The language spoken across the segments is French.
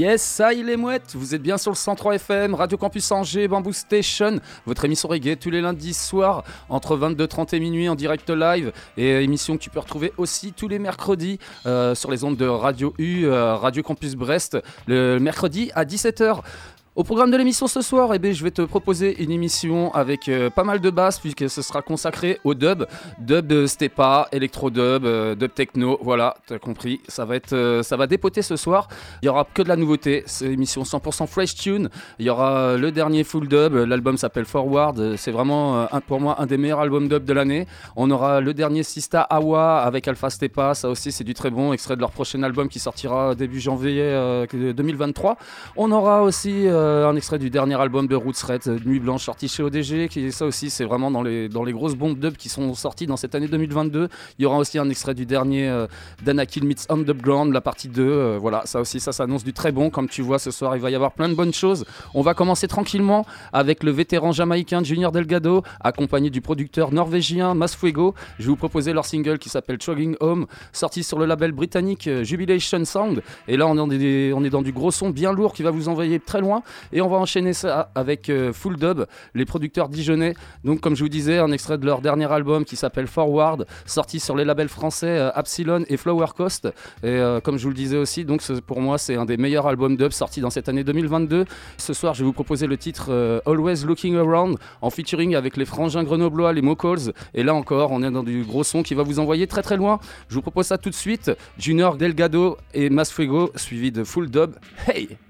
Yes, ça il est mouette, vous êtes bien sur le 103 FM, Radio Campus Angers, Bamboo Station, votre émission reggae tous les lundis soirs entre 22h30 et minuit en direct live. Et émission que tu peux retrouver aussi tous les mercredis euh, sur les ondes de Radio U, euh, Radio Campus Brest, le mercredi à 17h. Au programme de l'émission ce soir, eh bien, je vais te proposer une émission avec euh, pas mal de basses puisque ce sera consacré au dub, dub de Stepa, électro dub, euh, dub techno, voilà, t'as compris, ça va être, euh, ça va dépoter ce soir. Il y aura que de la nouveauté, c'est une émission 100% fresh tune. Il y aura le dernier full dub, l'album s'appelle Forward, c'est vraiment euh, un, pour moi un des meilleurs albums dub de l'année. On aura le dernier Sista Awa avec Alpha Stepa, ça aussi c'est du très bon, extrait de leur prochain album qui sortira début janvier euh, 2023. On aura aussi euh, un extrait du dernier album de Roots Red, euh, Nuit Blanche, sorti chez ODG. Ça aussi, c'est vraiment dans les, grosses bombes dub qui sont sorties dans cette année 2022. Il y aura aussi un extrait du dernier euh, d'Anakin Meets Underground, la partie 2. euh, voilà, ça aussi, ça s'annonce du très bon. Comme tu vois, ce soir, il va y avoir plein de bonnes choses. On va commencer tranquillement avec le vétéran jamaïcain Junior Delgado, accompagné du producteur norvégien Masfuego. Je vais vous proposer leur single qui s'appelle Chugging Home, sorti sur le label britannique euh, Jubilation Sound. Et là, on est dans du gros son bien lourd qui va vous envoyer très loin. Et on va enchaîner ça avec euh, Full Dub, les producteurs dijonnais. Donc, comme je vous disais, un extrait de leur dernier album qui s'appelle Forward, sorti sur les labels français euh, Absilon et Flower Coast. Et euh, comme je vous le disais aussi, donc pour moi, c'est un des meilleurs albums dub sortis dans cette année 2022. Ce soir, je vais vous proposer le titre euh, Always Looking Around en featuring avec les frangins grenoblois, les Mocals. Et là encore, on est dans du gros son qui va vous envoyer très très loin. Je vous propose ça tout de suite. Junior Delgado et Masfuego, suivi de Full Dub. Hey!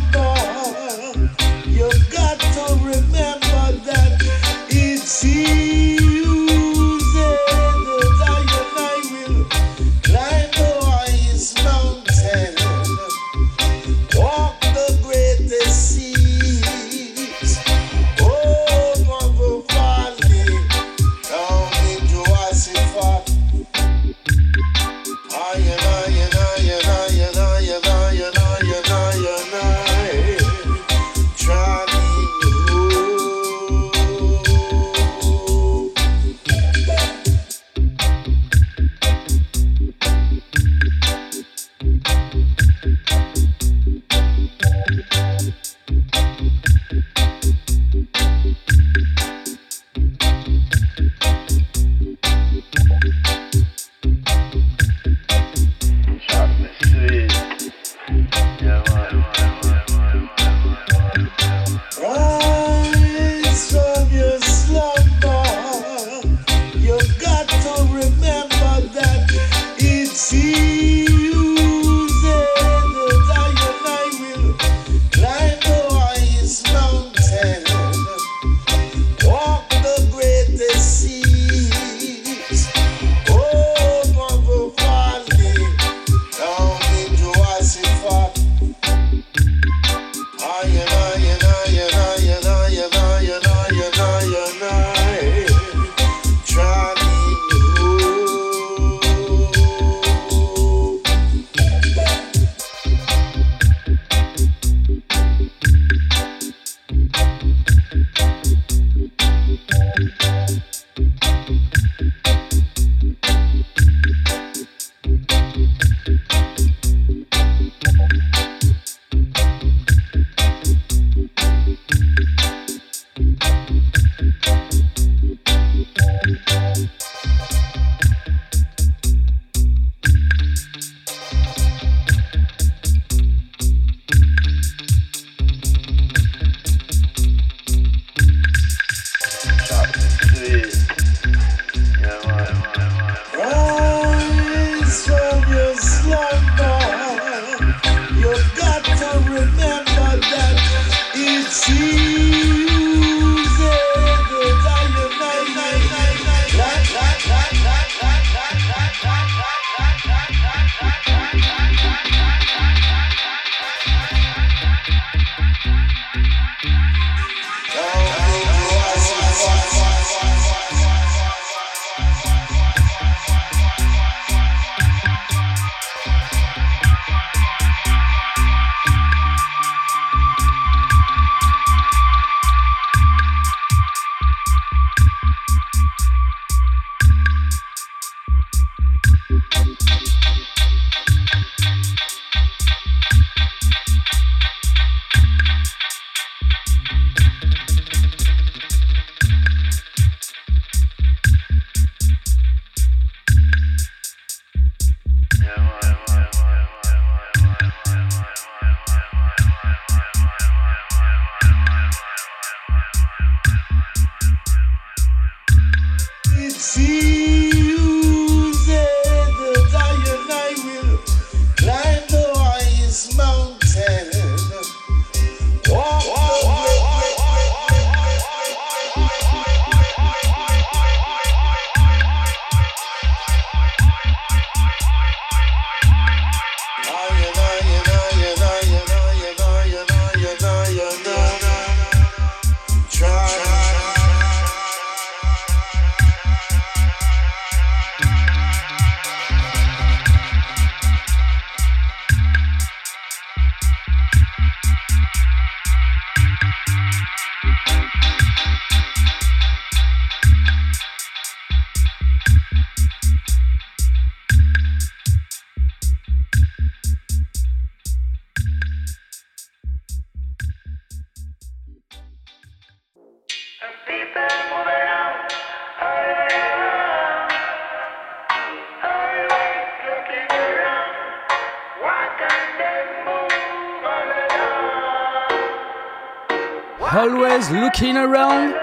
Looking Around,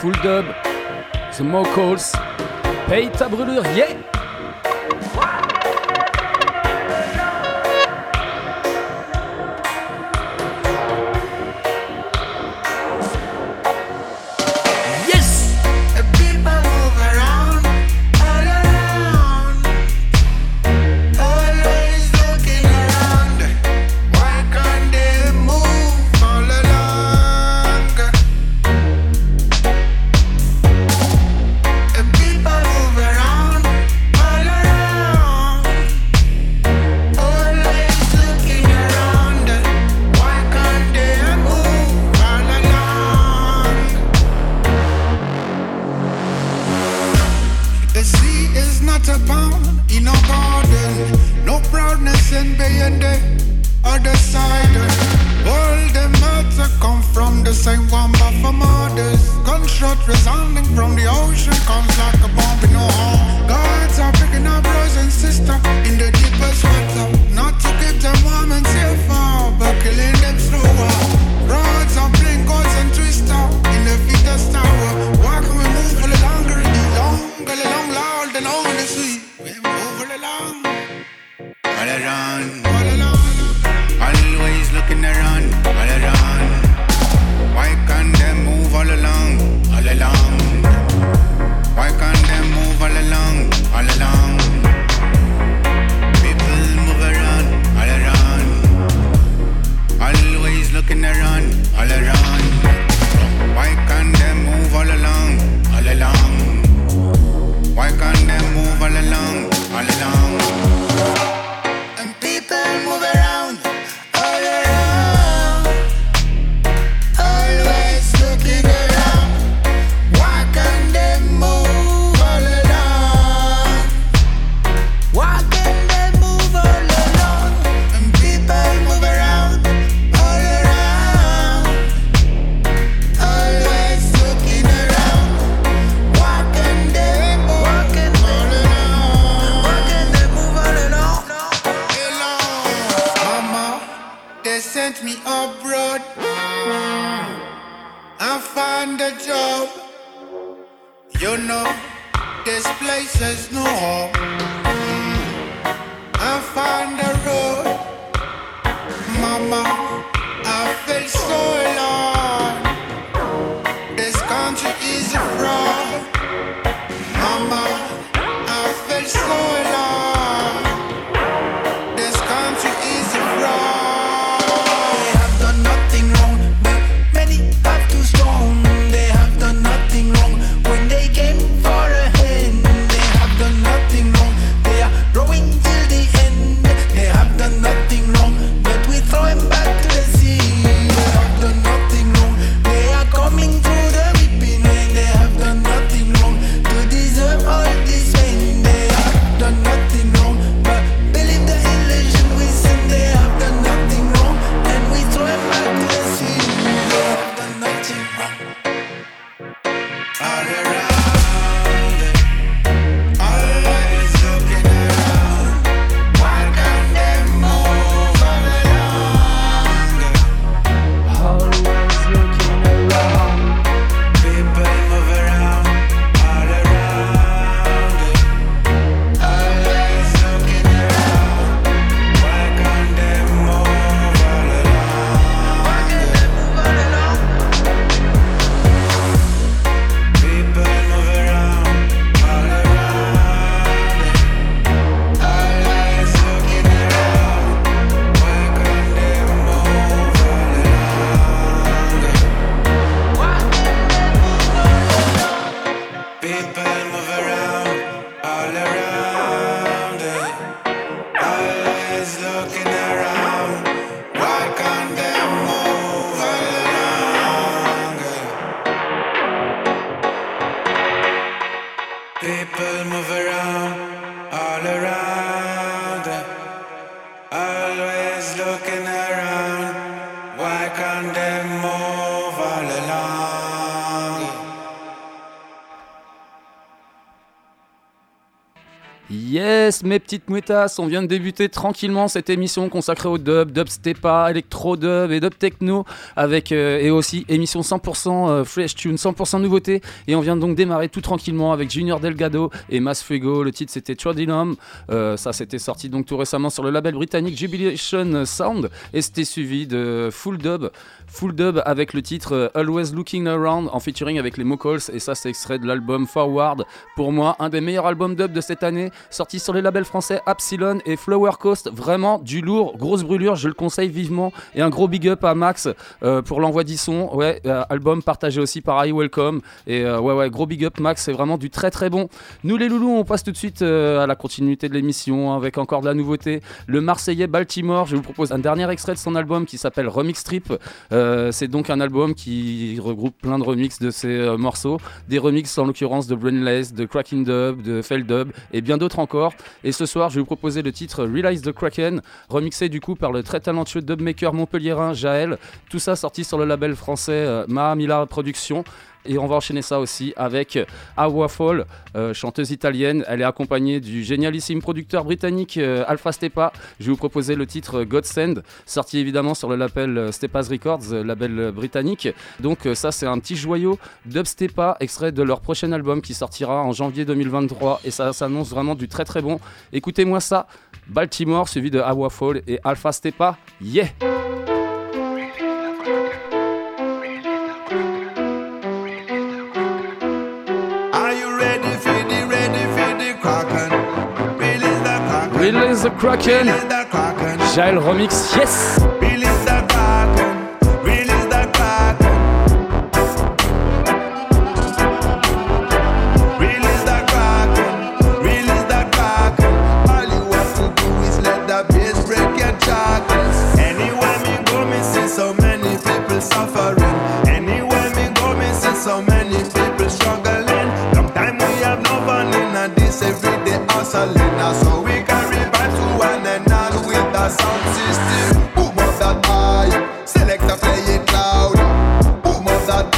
Full Dub, The More Calls, Paye ta brûlure, yeah! nothing over the sea. We're moving along. Mes petites mouettasses, on vient de débuter tranquillement cette émission consacrée au dub, dub stepa, électro dub et dub techno, avec euh, et aussi émission 100% euh, fresh tune, 100% nouveauté. Et on vient donc démarrer tout tranquillement avec Junior Delgado et Mas Fuego. Le titre c'était Tradinum. Euh, ça c'était sorti donc tout récemment sur le label britannique Jubilation Sound et c'était suivi de Full Dub. Full dub avec le titre euh, Always Looking Around en featuring avec les Mocals et ça c'est extrait de l'album Forward. Pour moi, un des meilleurs albums dub de cette année, sorti sur les labels français Epsilon et Flower Coast. Vraiment du lourd, grosse brûlure, je le conseille vivement et un gros big up à Max euh, pour l'envoi du son. Ouais, euh, album partagé aussi par I Welcome et euh, ouais ouais, gros big up Max, c'est vraiment du très très bon. Nous les loulous, on passe tout de suite à la continuité de l'émission avec encore de la nouveauté. Le Marseillais Baltimore, je vous propose un dernier extrait de son album qui s'appelle Remix Trip. C'est donc un album qui regroupe plein de remixes de ses morceaux, des remixes en l'occurrence de Brainless, de Cracking Dub, de Fell Dub et bien d'autres encore. Et ce soir, je vais vous proposer le titre Realize the Kraken, remixé du coup par le très talentueux dubmaker montpelliérain Jaël. Tout ça sorti sur le label français euh, Mahamila Productions. Et on va enchaîner ça aussi avec Awa Fall, euh, chanteuse italienne. Elle est accompagnée du génialissime producteur britannique euh, Alpha Stepa. Je vais vous proposer le titre Godsend, sorti évidemment sur le label euh, Stepa's Records, euh, label euh, britannique. Donc euh, ça c'est un petit joyau dubstepa, extrait de leur prochain album qui sortira en janvier 2023. Et ça s'annonce vraiment du très très bon. Écoutez-moi ça, Baltimore suivi de Awa Fall et Alpha Stepa. Yeah! Release the Kraken, Release the kraken. Jaël Remix, yes! Release the kraken. Release the kraken. Release the kraken. Release the kraken. All you have to do is let the bass break your shackles. Anywhere me go, me see so many people suffering. Anywhere me go, me see so many people struggling. Long we have no fun in this everyday hustling. Sound system. Up that a play it loud. Boom up that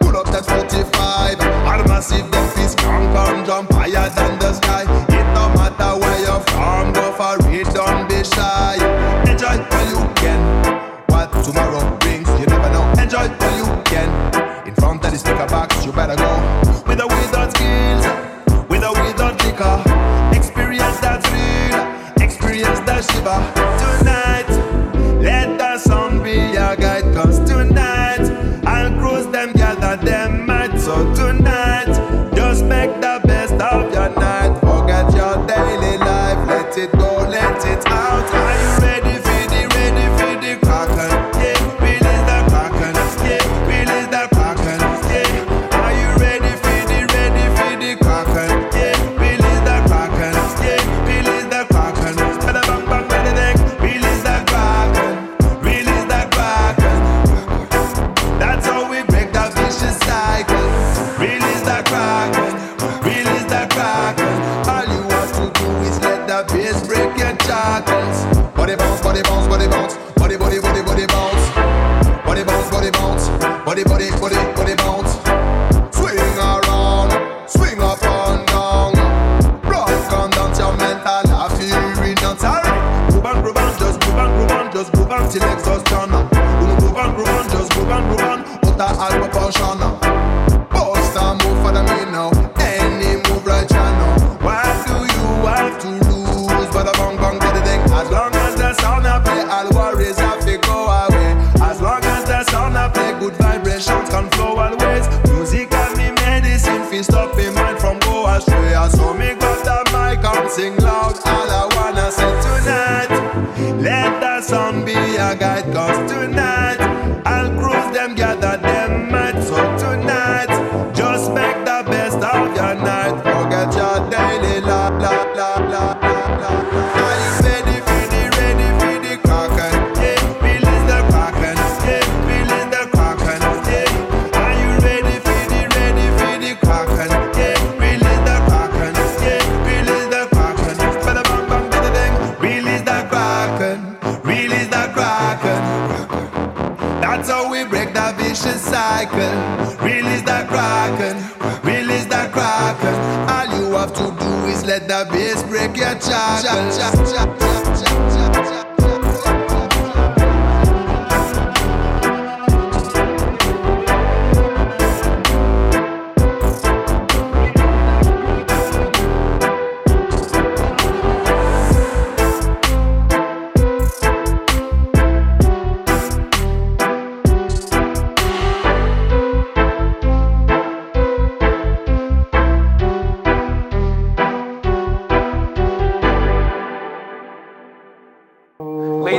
pull up that 45. All massive death is come, jump higher than the sky. It matter where you're from, go for it, don't be shy. Enjoy you can. What tomorrow brings, you never know. Enjoy while you can. In front of the sticker box, you better go. With or without receiver tonight.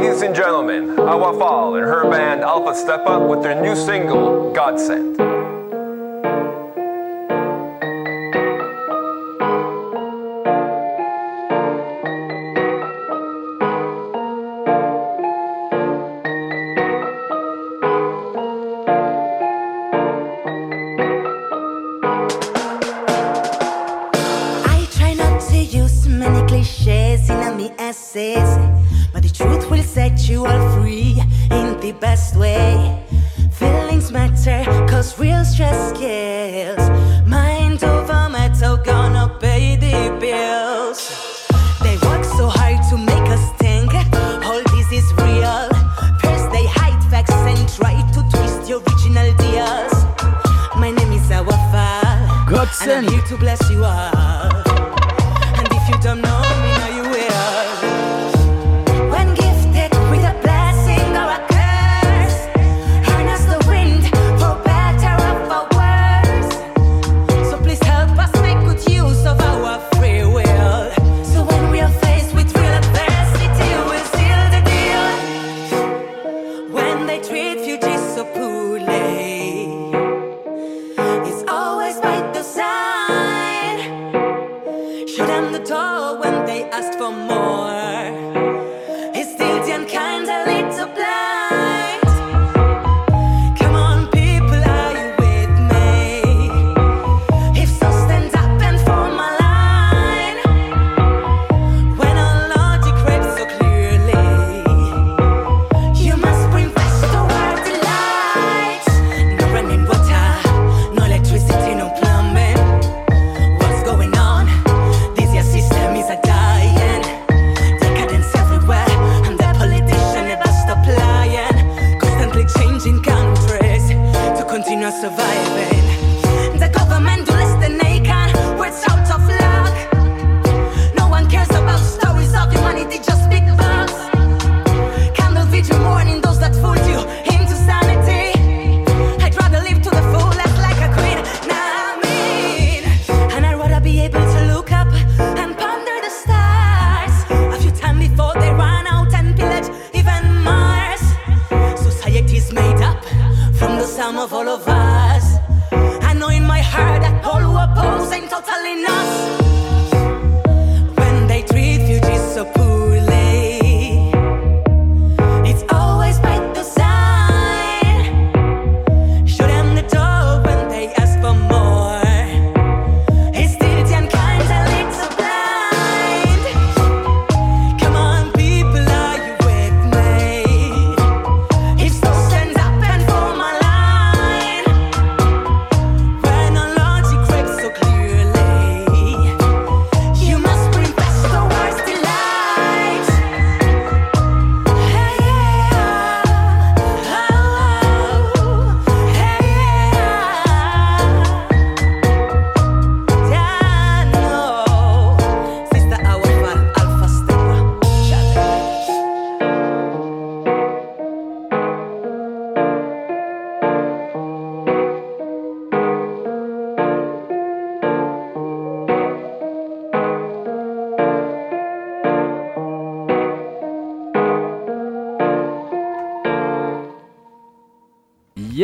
Ladies and gentlemen, Hawa Fal and her band Alpha Step Up with their new single, Godsend.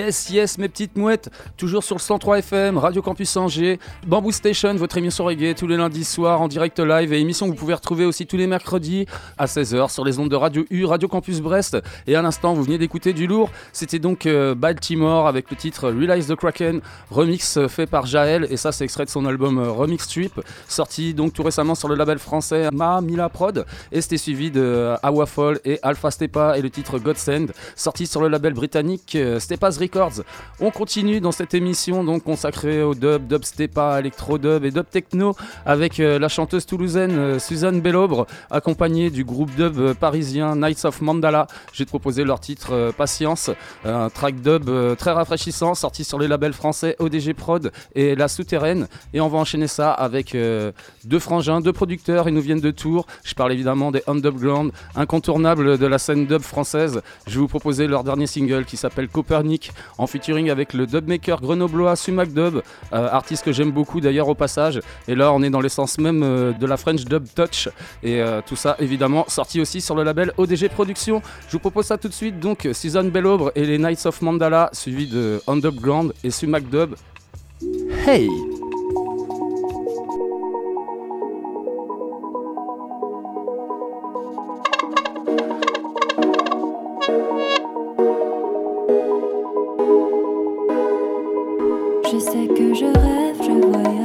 Yes, yes, mes petites mouettes, toujours sur le 103 FM, Radio Campus Angers, Bamboo Station, votre émission reggae tous les lundis soirs en direct live et émission que vous pouvez retrouver aussi tous les mercredis à 16h sur les ondes de Radio U, Radio Campus Brest. Et à l'instant, vous venez d'écouter du lourd. C'était donc euh, Baltimore avec le titre Realize the Kraken, remix euh, fait par Jaël et ça c'est extrait de son album euh, Remix Trip, sorti donc tout récemment sur le label français Ma Mila Prod et c'était suivi de Awafol et Alpha Stepa et le titre Godsend, sorti sur le label britannique Stepa's Records on continue dans cette émission donc consacrée au dub, dub dubstep, électro dub et dub techno avec euh, la chanteuse toulousaine euh, Suzanne Bellobre accompagnée du groupe dub euh, parisien Knights of Mandala. J'ai proposé leur titre Patience, un track dub très rafraîchissant sorti sur les labels français ODG Prod et La Souterraine et on va enchaîner ça avec deux frangins, deux producteurs, ils nous viennent de Tours. Je parle évidemment des Underground, incontournables de la scène dub française. Je vais vous proposer leur dernier single qui s'appelle Copernic en featuring avec le dubmaker grenoblois Sumac Dub, euh, artiste que j'aime beaucoup d'ailleurs au passage. Et là, on est dans l'essence même euh, de la French Dub Touch. Et euh, tout ça, évidemment, sorti aussi sur le label ODG Productions. Je vous propose ça tout de suite. Donc, Season Bellaubre et les Knights of Mandala, suivi de Underground et Sumac Dub. Hey! Je sais que je rêve, je voyage.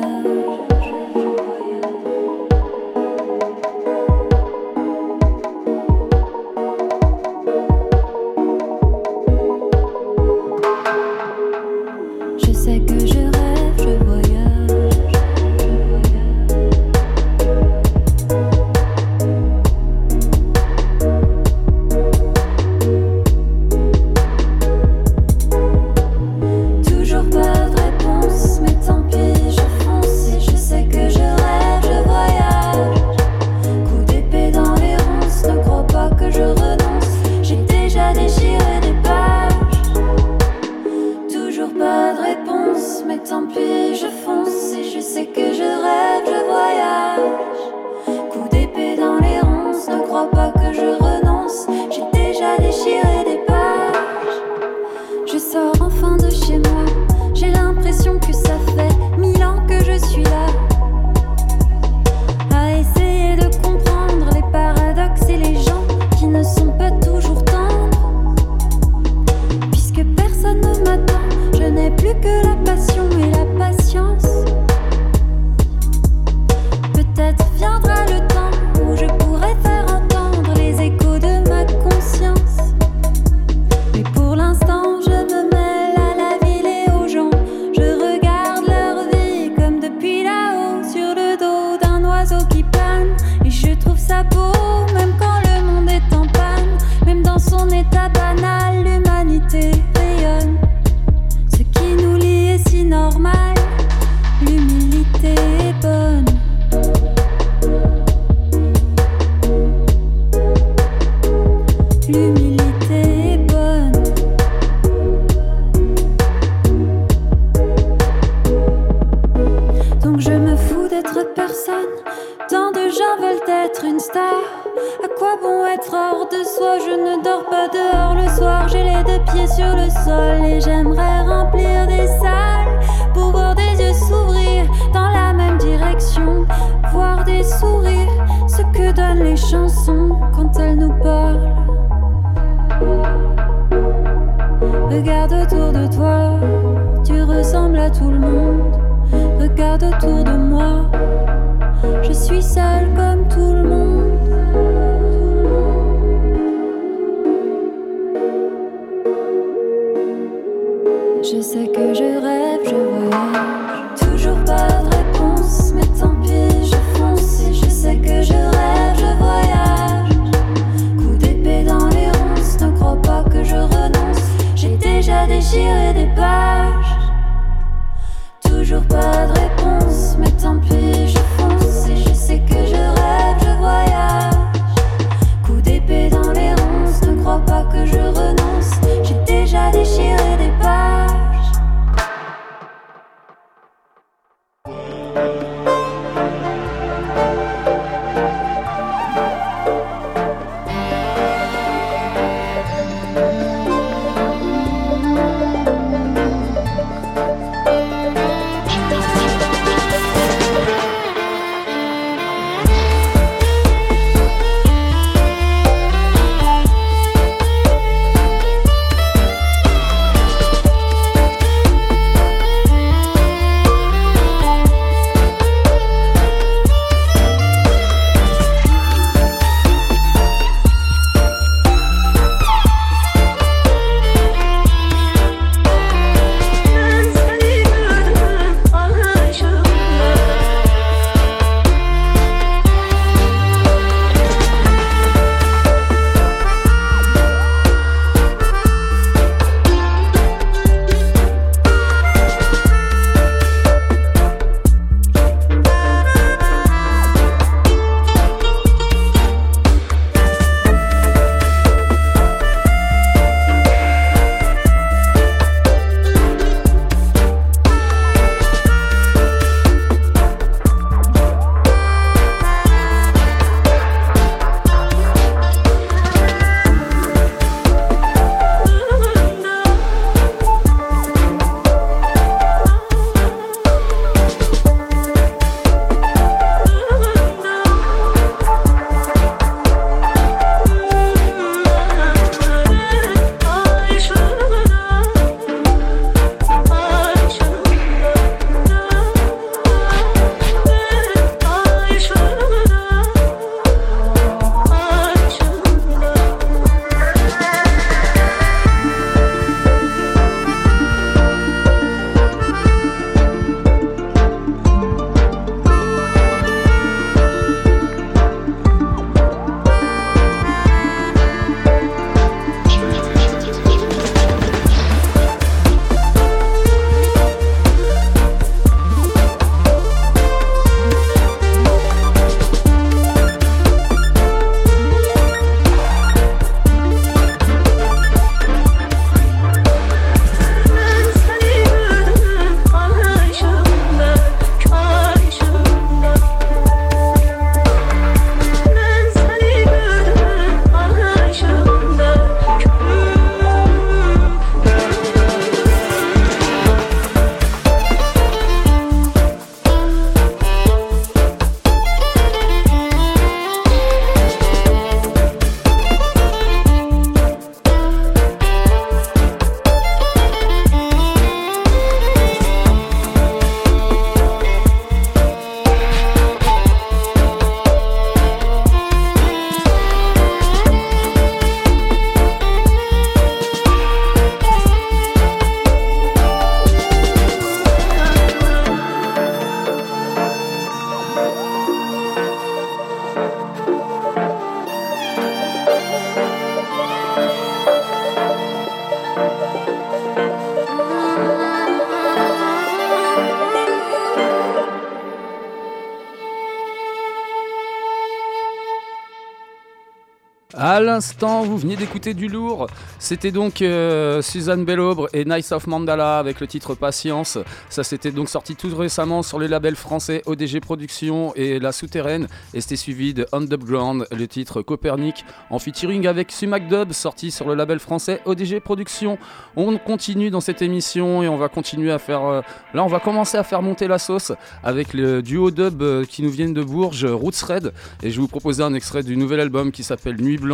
À l'instant, vous veniez d'écouter du lourd. C'était donc euh, Suzanne Bellobre et Nice of Mandala avec le titre Patience. Ça s'était donc sorti tout récemment sur les labels français ODG Productions et La Souterraine. Et c'était suivi de Underground, le titre Copernic en featuring avec Sumac Dub, sorti sur le label français ODG Productions. On continue dans cette émission et on va continuer à faire. euh, là, on va commencer à faire monter la sauce avec le duo dub euh, qui nous viennent de Bourges, Roots Red. Et je vais vous proposer un extrait du nouvel album qui s'appelle Nuit Blanche,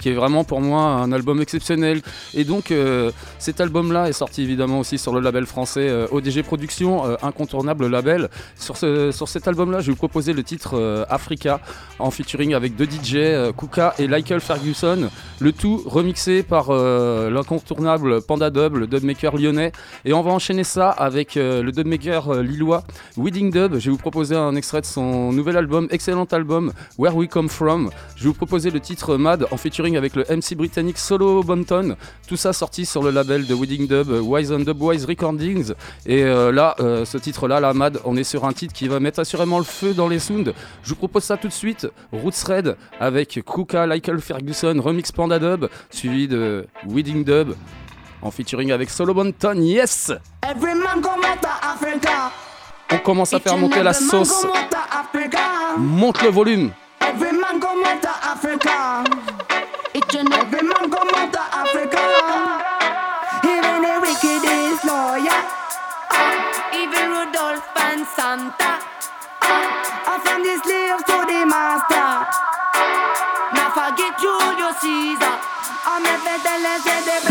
qui est vraiment pour moi un album exceptionnel. Et donc, euh, cet album-là est sorti évidemment aussi sur le label français euh, ODG Productions, euh, incontournable label. Sur, ce- sur cet album-là, je vais vous proposer le titre Africa en featuring avec deux DJ, Kuka et Michael Ferguson. Le tout remixé par l'incontournable Panda Dub, le dubmaker lyonnais. Et on va enchaîner ça avec le dubmaker lillois Wedding Dub. Je vais vous proposer un extrait de son nouvel album, excellent album Where We Come From. Je vais vous proposer le titre En featuring avec le MC britannique Solo Bonton. Tout ça sorti sur le label de Wedding Dub, euh, Wise and Dubwise Recordings. Et euh, là, euh, ce titre-là, la Mad, on est sur un titre qui va mettre assurément le feu dans les sounds. Je vous propose ça tout de suite. Roots Red avec Kuka, Michael Ferguson, remix Panda Dub, suivi de Wedding Dub en featuring avec Solo Bonton. Yes! Every man. On commence à faire monter la sauce. Monte le volume. Come out Africa. Each and every man come out of Africa. Even the wicked is loyal. Even Rudolph and Santa. Are from the slaves to the master. Now forget Julius Caesar. Uh, I'm never telling say the black, the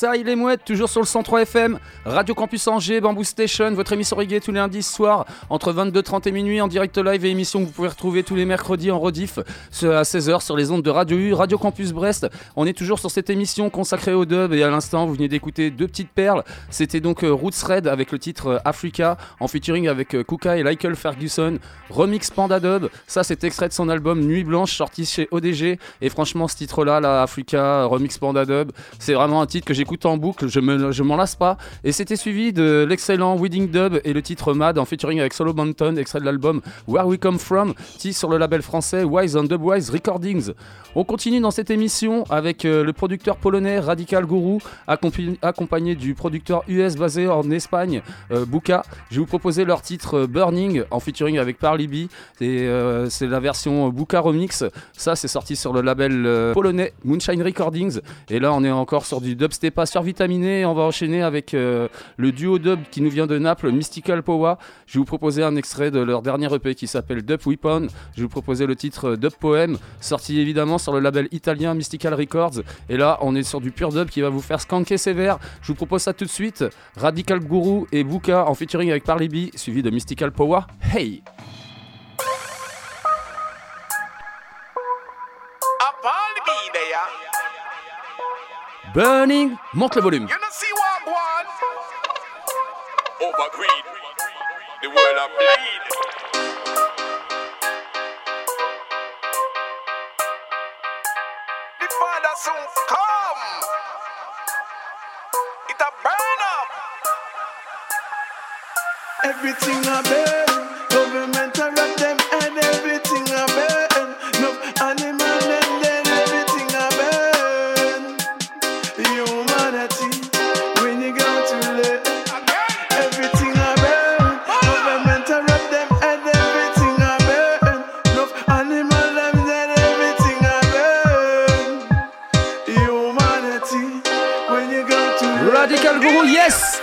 ça, il est mouette, toujours sur le 103 FM, Radio Campus Angers, Bamboo Station, votre émission reggae tous les lundis soirs entre 22h30 et minuit en direct live et émission que vous pouvez retrouver tous les mercredis en rediff à 16h sur les ondes de Radio U, Radio Campus Brest. On est toujours sur cette émission consacrée au dub et à l'instant, vous venez d'écouter deux petites perles. C'était donc euh, Roots Red avec le titre euh, Africa en featuring avec euh, Kuka et Michael Ferguson, remix Panda Dub. Ça, c'est extrait de son album Nuit Blanche sorti chez ODG et franchement, ce titre-là, là, Africa, remix Panda Dub, c'est vraiment un titre que en boucle, je me, je m'en lasse pas. Et c'était suivi de l'excellent Wedding Dub et le titre Mad en featuring avec Solo Mountain, extrait de l'album Where We Come From, titre sur le label français Wise and Dubwise Recordings. On continue dans cette émission avec euh, le producteur polonais Radical Guru, accompagné du producteur US basé en Espagne, euh, Buka. Je vais vous proposer leur titre euh, Burning en featuring avec Parly B. Et, c'est la version Buka Remix. Ça, c'est sorti sur le label polonais Moonshine Recordings. Et là, on est encore sur du dubstepa survitaminé. On va enchaîner avec euh, le duo dub qui nous vient de Naples, Mystical Power. Je vais vous proposer un extrait de leur dernier EP qui s'appelle Dub Weapon. Je vais vous proposer le titre euh, Dub Poem, sorti évidemment sur le label italien Mystical Records. Et là, on est sur du pur dub qui va vous faire skanker sévère. Je vous propose ça tout de suite. Radical Guru et Buka en featuring avec Parley B, suivi de Mystical Power. Hey! It a burn up. Everything I burn, Radical Guru, yes!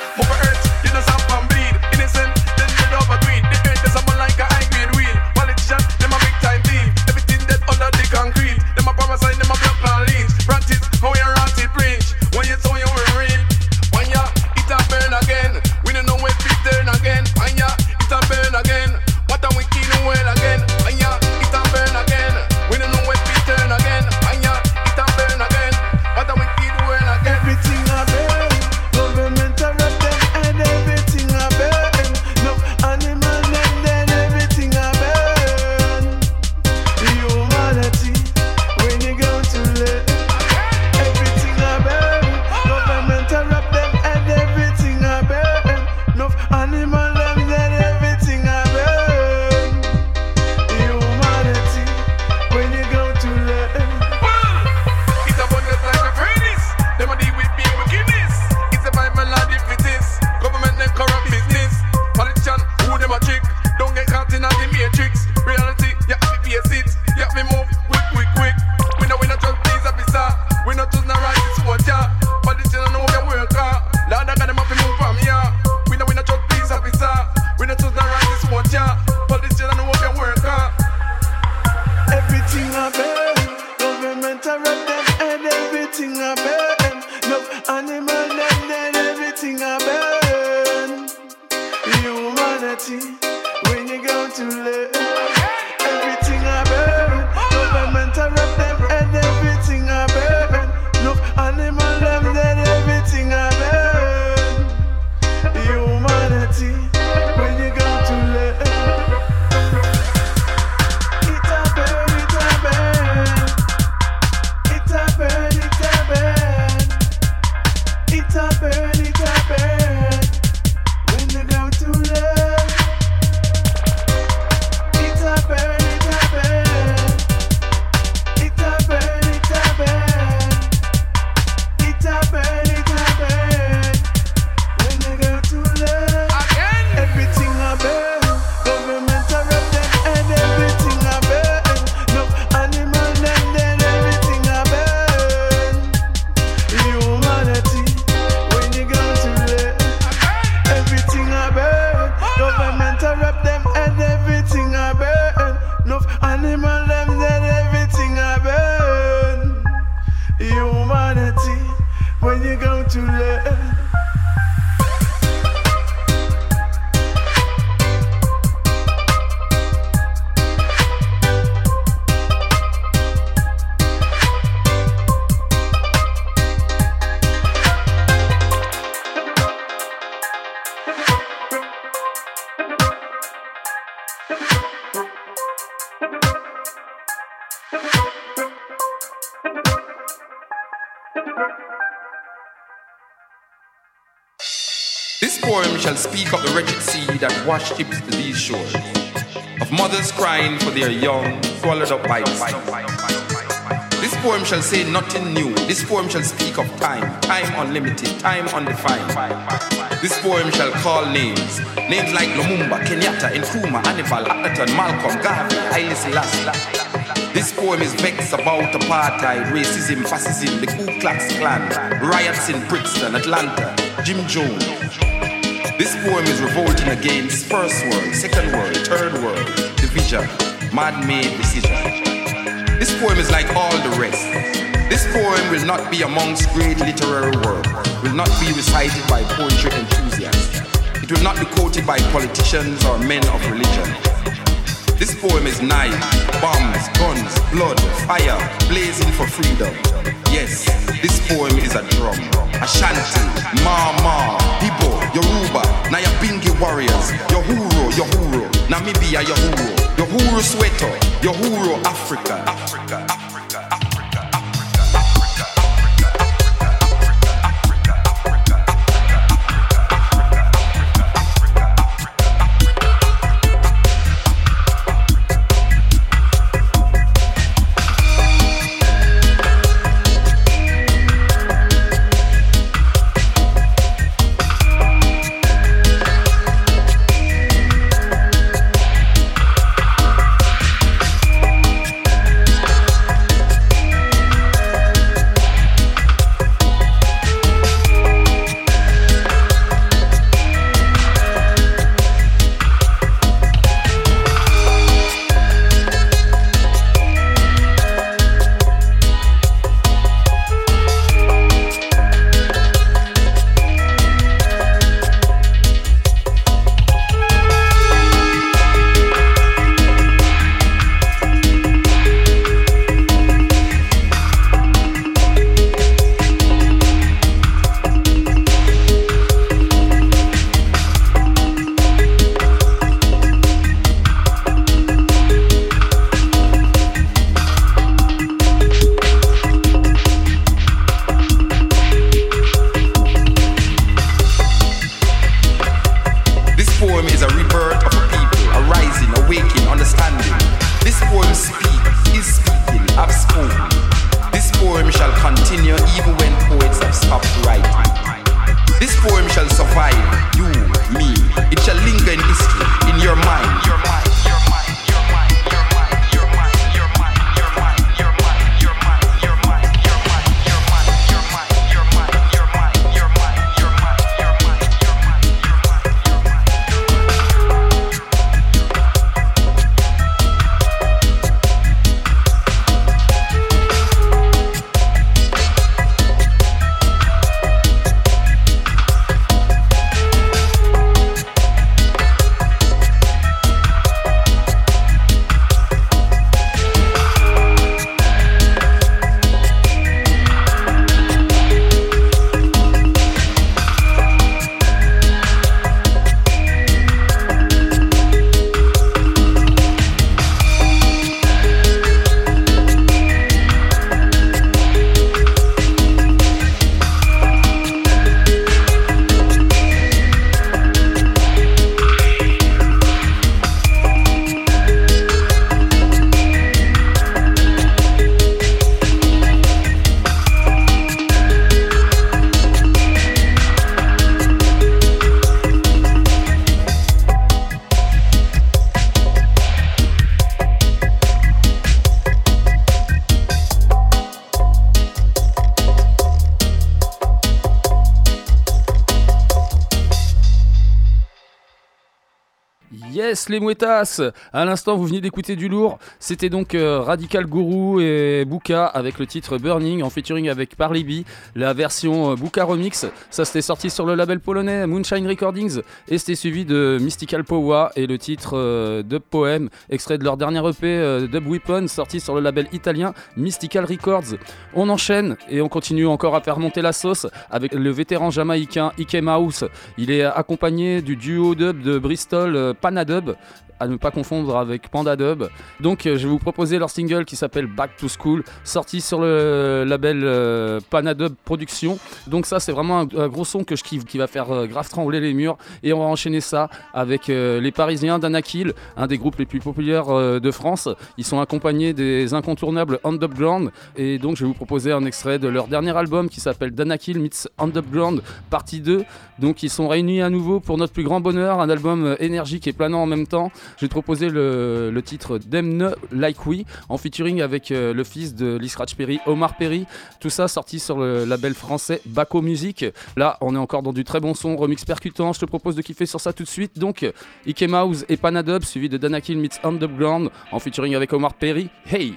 Shall speak of the wretched sea that washed ships to these shores, of mothers crying for their young, swallowed up by the. This poem shall say nothing new. This poem shall speak of time, time unlimited, time undefined. This poem shall call names, names like Lumumba, Kenyatta, Nkrumah, Hannibal, Atherton, Malcolm, Garvey, Haile Selassie. This poem is vexed about apartheid, racism, fascism, the Ku Klux Klan, riots in Brixton, Atlanta, Jim Jones. This poem is revolting against first world, second world, third world, division, man-made decision. This poem is like all the rest. This poem will not be amongst great literary work, will not be recited by poetry enthusiasts. It will not be quoted by politicians or men of religion. This poem is knife, bombs, guns, blood, fire, blazing for freedom. Yes, this poem is a drum. Ashanti, Mama, Igbo, Yoruba, Nyabingi warriors, Yohuro, Yohuro, Namibia, Yohuro, Yohuro Sweater, Yohuro Africa, Africa. You, me. It shall linger in history, in your mind. Your mind. Les mouettas À l'instant, vous venez d'écouter du lourd. C'était donc euh, Radical Guru et Buka avec le titre Burning en featuring avec Parley B, la version euh, Buka Remix. Ça, c'était sorti sur le label polonais Moonshine Recordings et c'était suivi de Mystical Powa et le titre euh, Dub Poem, extrait de leur dernier EP Dub Weapon, sorti sur le label italien Mystical Records. On enchaîne et on continue encore à faire monter la sauce avec le vétéran jamaïcain Ike Mouse. Il est accompagné du duo dub de Bristol euh, sábado à ne pas confondre avec Panda Dub. Donc euh, je vais vous proposer leur single qui s'appelle Back to School, sorti sur le label euh, Panadub Productions. Donc ça c'est vraiment un, gros son que je kiffe, qui va faire euh, grave trembler les murs. Et on va enchaîner ça avec euh, les Parisiens d'Anakil, un des groupes les plus populaires de France. Ils sont accompagnés des incontournables Underground. Et donc je vais vous proposer un extrait de leur dernier album qui s'appelle Danakil Meets Underground partie 2. Donc ils sont réunis à nouveau pour notre plus grand bonheur, un album énergique et planant en même temps. Je vais te proposer le, le titre Demne Like We en featuring avec euh, le fils de Lee Scratch Perry, Omar Perry. Tout ça sorti sur le label français Baco Music. Là, on est encore dans du très bon son, remix percutant. Je te propose de kiffer sur ça tout de suite. Donc, Ike Mouse et Panadub, suivi de Danakil Meets Underground en featuring avec Omar Perry. Hey!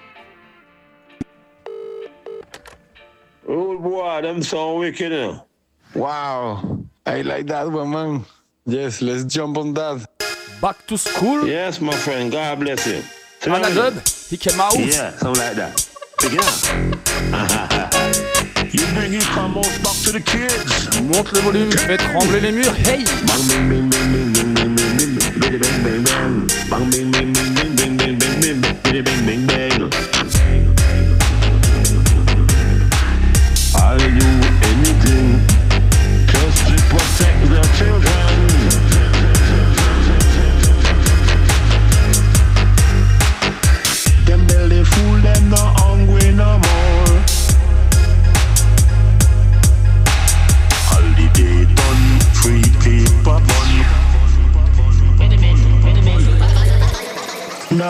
Old boy, them sound wicked. eh? Wow, I like that one, man. Yes, let's jump on that. Back to school. Yes, my friend. God bless you. Panadub, Ike Mouse. Yeah, something like that. Up. you bring your combos back to the kids. Monte le volume, fais trembler les murs. Hey! Bang, bang. Bang, bang.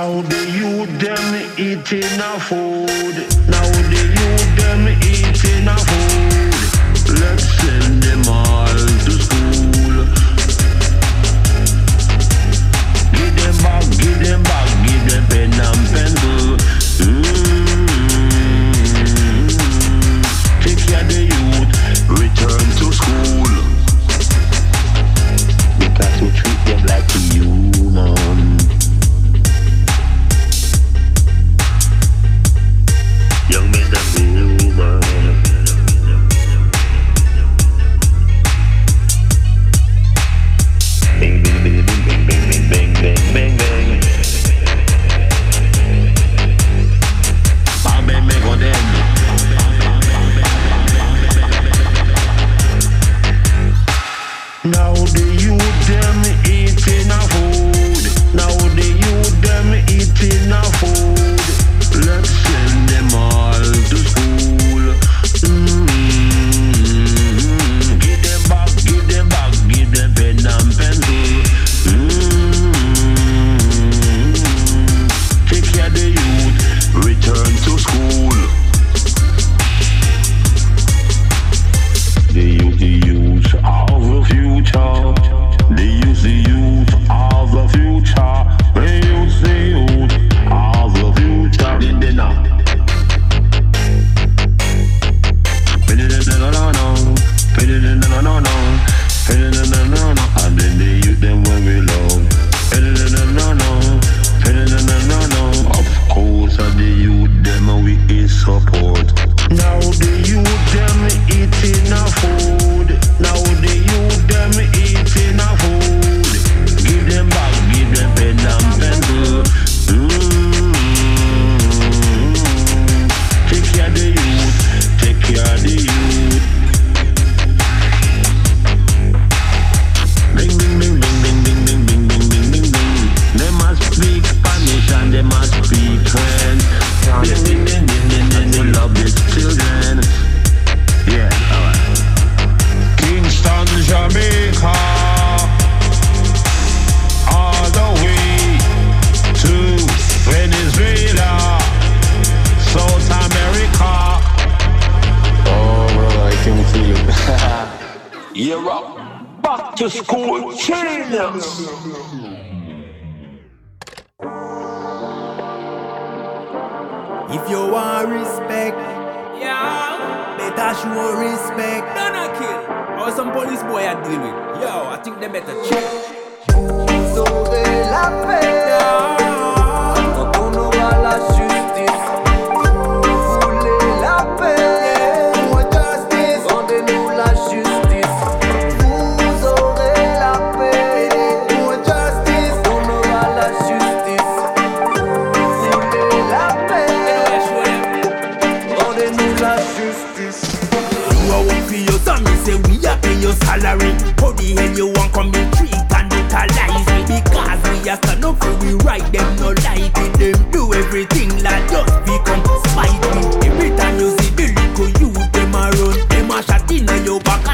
Now the youth them eating a food. Now the youth them eating a food. Better show respect. No, no, kill. Or some police boy I deal with. Yo, I think they better chill. Sauver la paix are for we right, them no like it. Them do everything like just become spite me. Every time you see the little youth, them a run. Them a shot in your back,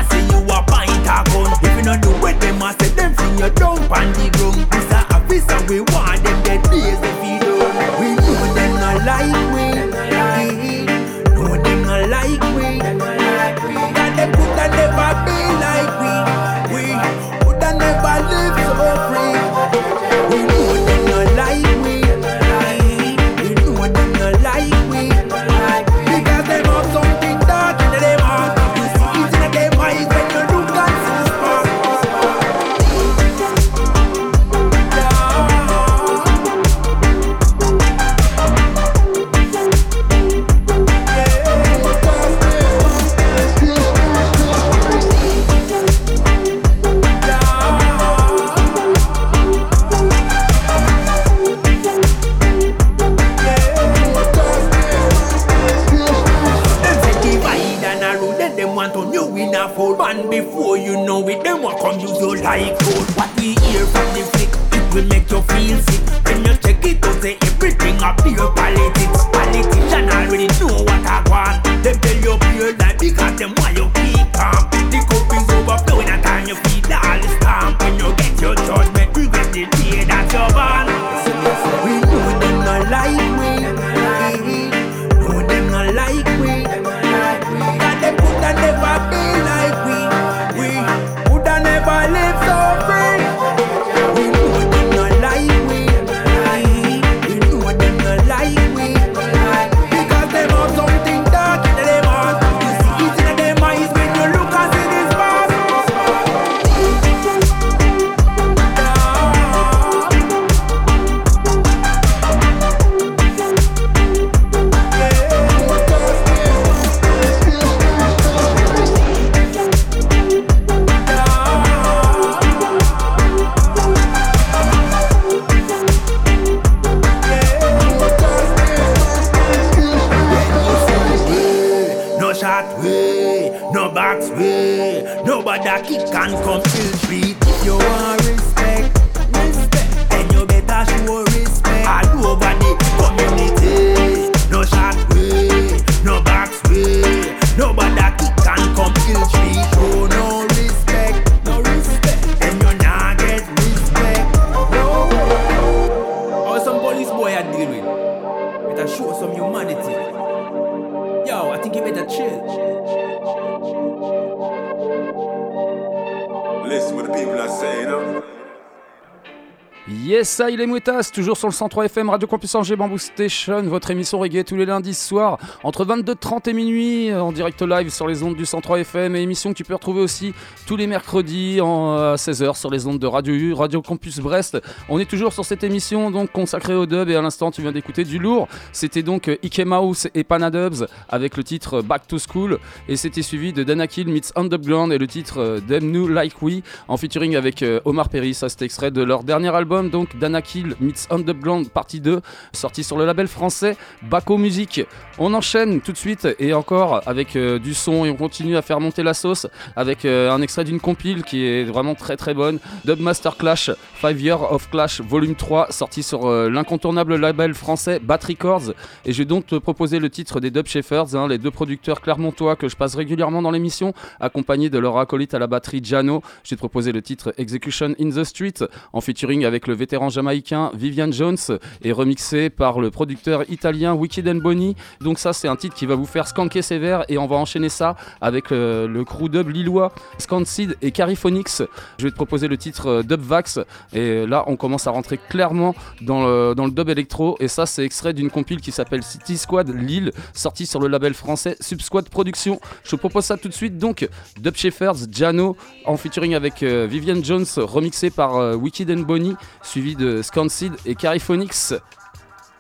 ça, il est Mouetas, toujours sur le 103 FM, Radio Campus Angers, Bamboo Station, votre émission reggae tous les lundis soirs, entre 22h30 et minuit, euh, en direct live sur les ondes du 103 FM, et émission que tu peux retrouver aussi tous les mercredis en, euh, à 16h sur les ondes de Radio U, Radio Campus Brest. On est toujours sur cette émission donc consacrée au dub, et à l'instant tu viens d'écouter du lourd. C'était donc euh, Ike Mouse et Panadubs avec le titre Back to School, et c'était suivi de Danakil meets Underground et le titre euh, Them New Like We, en featuring avec euh, Omar Perry, ça c'est extrait de leur dernier album, donc Danakil meets Underground partie 2, sorti sur le label français Baco Music. On enchaîne tout de suite et encore avec euh, du son et on continue à faire monter la sauce avec euh, un extrait d'une compile qui est vraiment très très bonne, Dub Master Clash 5 Years of Clash Volume 3, sorti sur euh, l'incontournable label français Bat Records. Et je vais donc te proposer le titre des Dub Shepherds, hein, les deux producteurs clermontois que je passe régulièrement dans l'émission, accompagnés de leur acolyte à la batterie Jano. Je vais te proposer le titre Execution in the Street en featuring avec le vétéran jamaïcain Vivian Jones et remixé par le producteur italien Wicked and Bonnie. Donc ça c'est un titre qui va vous faire skanker sévère et on va enchaîner ça avec euh, le crew dub lillois Scancid et Cariphonix. Je vais te proposer le titre euh, Dub Vax et là on commence à rentrer clairement dans le, dans le dub électro et ça c'est extrait d'une compile qui s'appelle City Squad Lille sortie sur le label français Subsquad Productions. Je te propose ça tout de suite donc Dub Shepherds Jano en featuring avec euh, Vivian Jones remixé par Wicked and Bonnie suivi de Scancid et Cariphonix.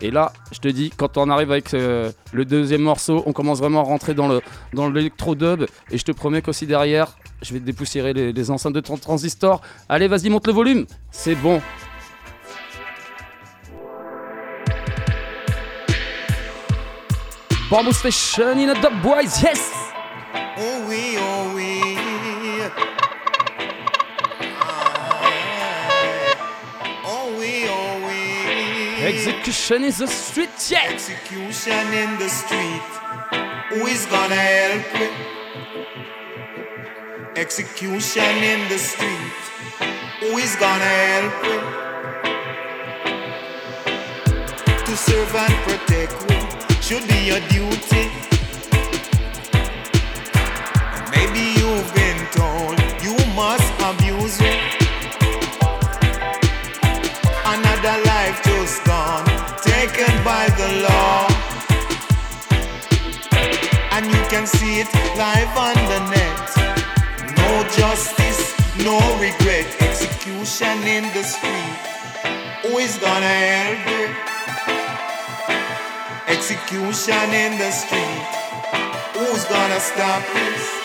Et là, je te dis, quand on arrive avec euh, le deuxième morceau, on commence vraiment à rentrer dans le dans l'électro-dub. Et je te promets qu'aussi derrière, je vais te dépoussiérer les, enceintes de ton transistor. Allez, vas-y, monte le volume. C'est bon. Bamboo Station in a dub boys, yes! Oh oui, oh oui. Execution is a street, yeah! Execution in the street. Who is gonna help me? Execution in the street. Who is gonna help me? To serve and protect me should be your duty. Maybe you've been see it live on the net. No justice, no regret. Execution in the street. Who is gonna help you? Execution in the street. Who's gonna stop this?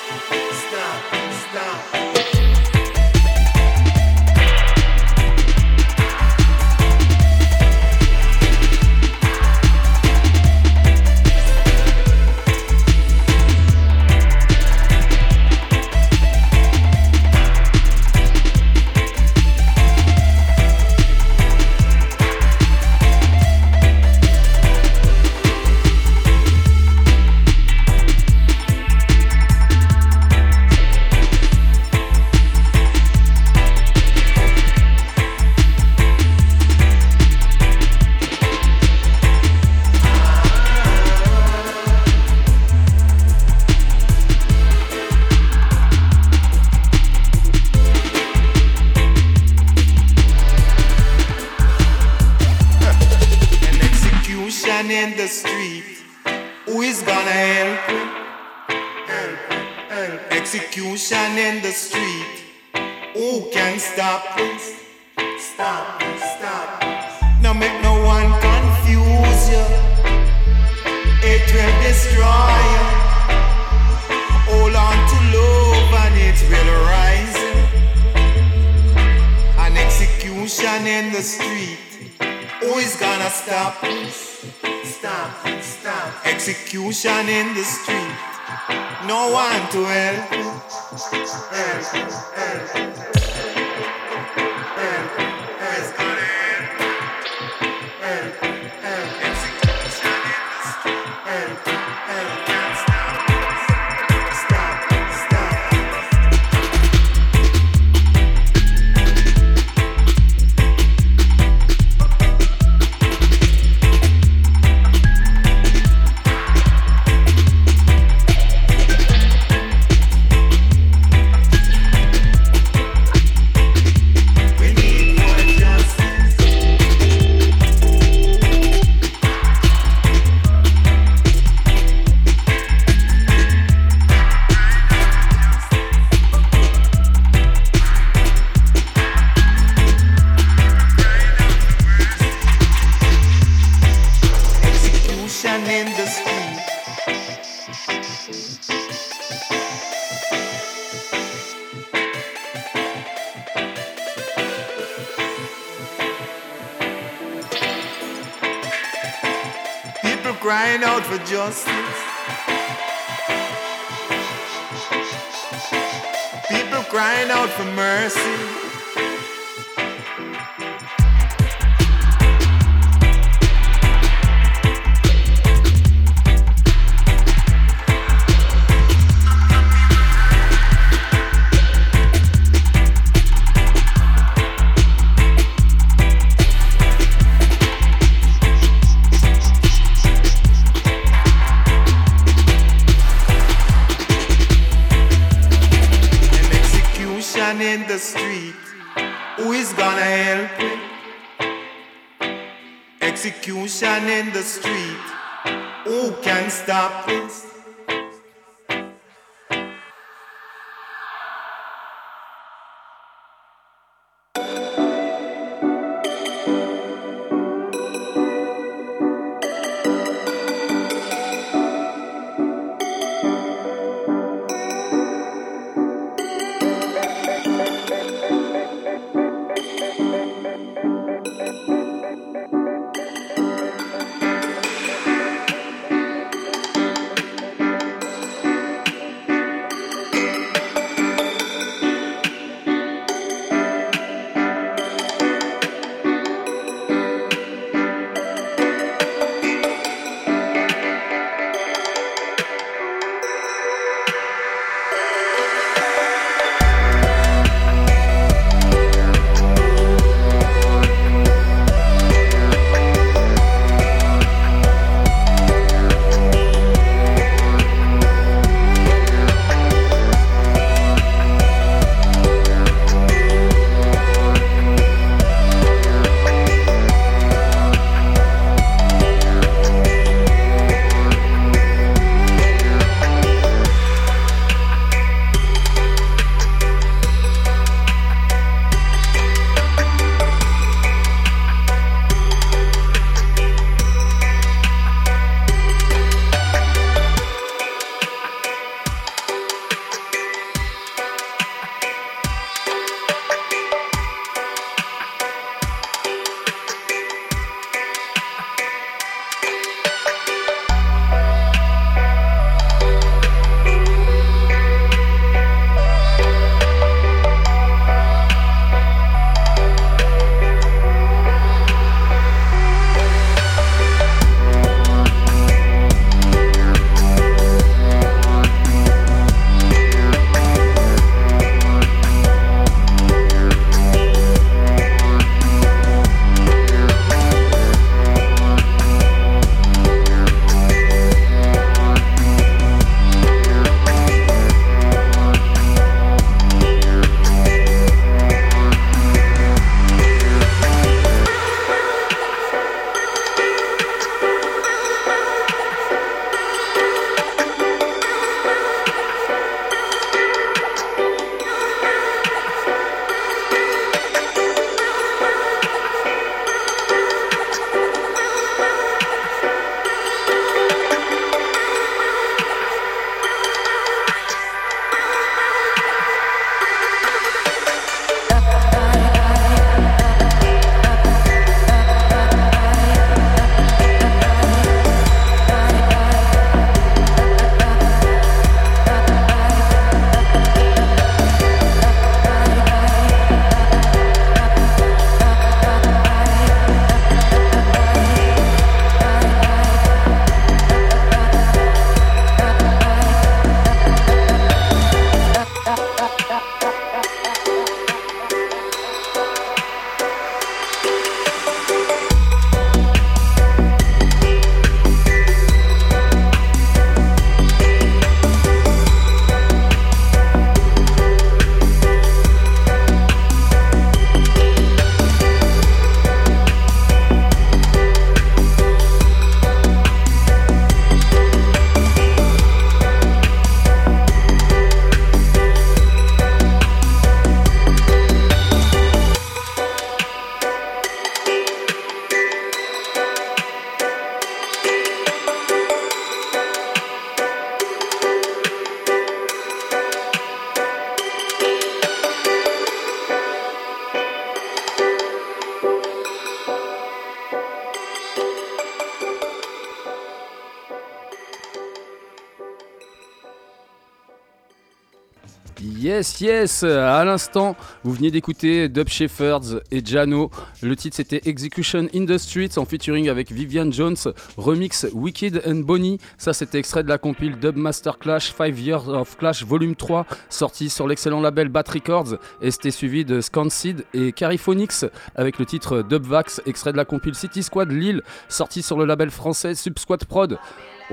Yes, yes, à l'instant, vous veniez d'écouter Dub Shepherds et Jano. Le titre c'était Execution in the Streets en featuring avec Vivian Jones, remix Wicked and Bonnie. Ça c'était extrait de la compile Dub Master Clash 5 Years of Clash Volume 3, sorti sur l'excellent label Bat Records. Et c'était suivi de Scanseed et Cariphonix avec le titre Dubvax, extrait de la compile City Squad Lille, sorti sur le label français Subsquad Prod.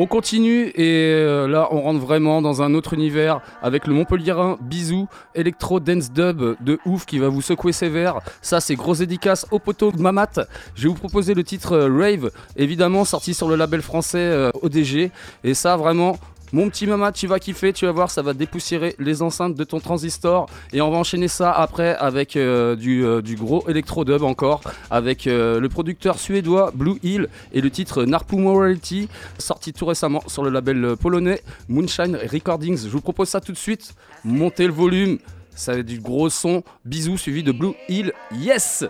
On continue et euh, là on rentre vraiment dans un autre univers avec le Montpellierin Bisou, Electro Dance Dub de ouf qui va vous secouer sévère. Ça c'est grosse dédicace au poteau Mamat. Je vais vous proposer le titre euh, Rave, évidemment sorti sur le label français euh, ODG. Et ça vraiment mon petit mamat, tu vas kiffer, tu vas voir, ça va dépoussiérer les enceintes de ton transistor. Et on va enchaîner ça après avec euh, du, euh, du gros électro-dub encore, avec euh, le producteur suédois Blue Hill et le titre Narpu Morality, sorti tout récemment sur le label polonais Moonshine Recordings. Je vous propose ça tout de suite. Montez le volume, ça va être du gros son. Bisous suivi de Blue Hill. Yes!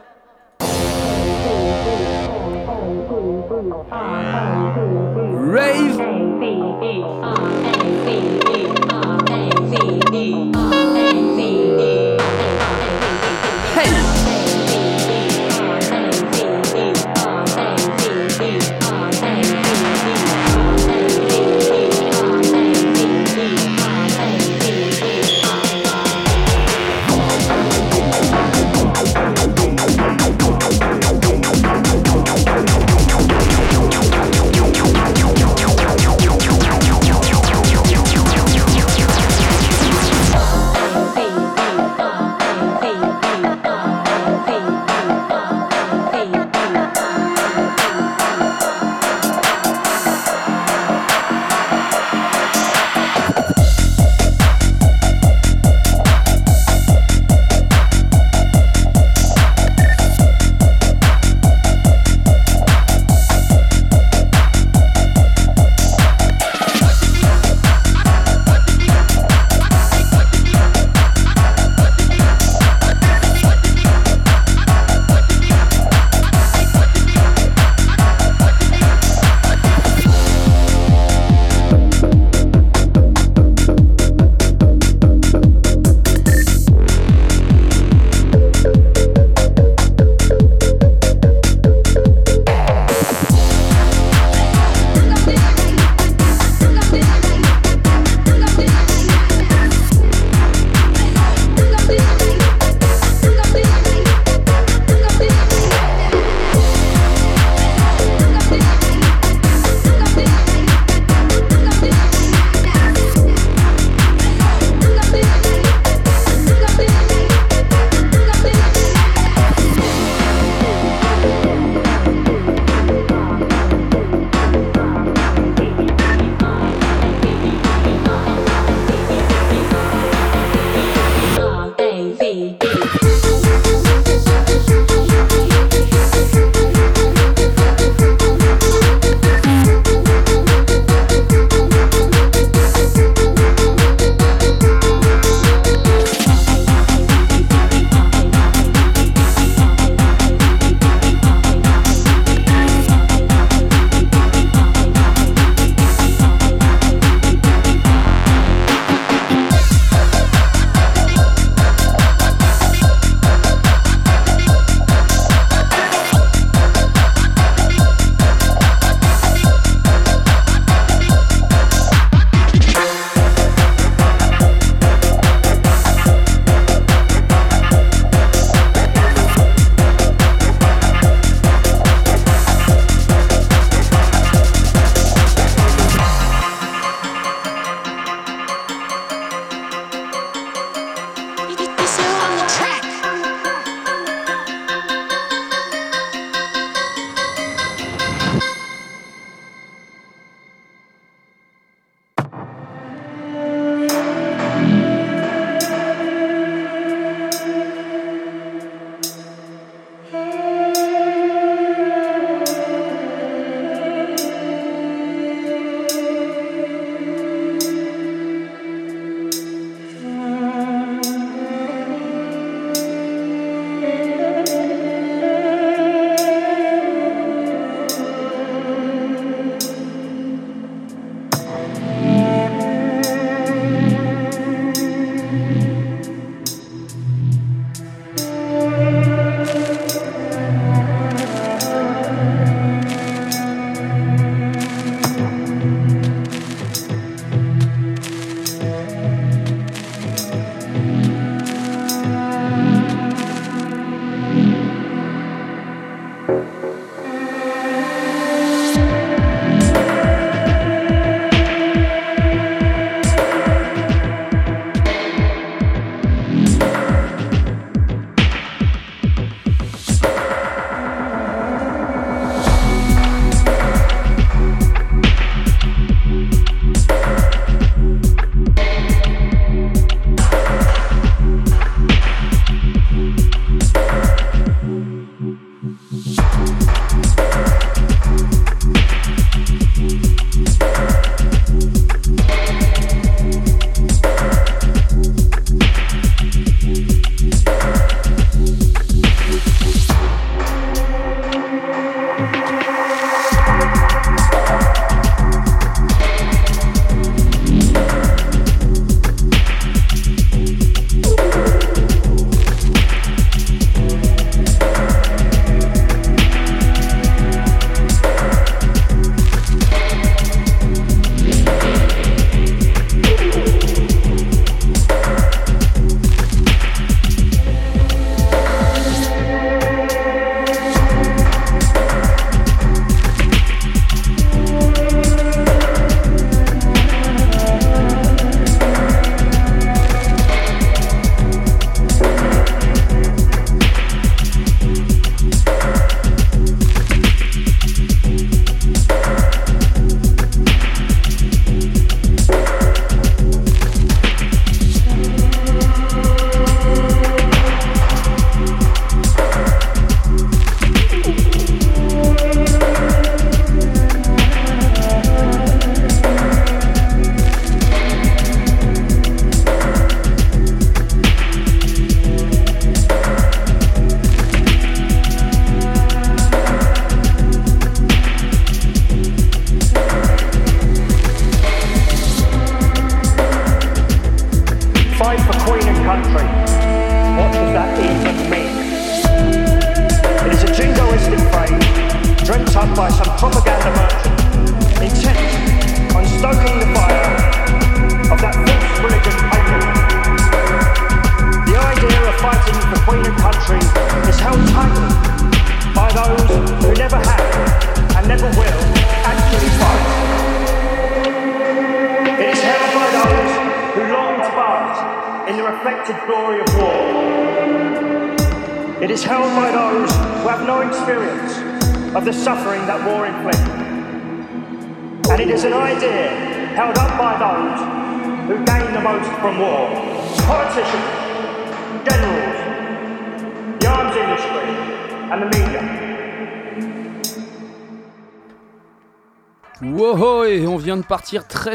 Rave E R A V E R A V E.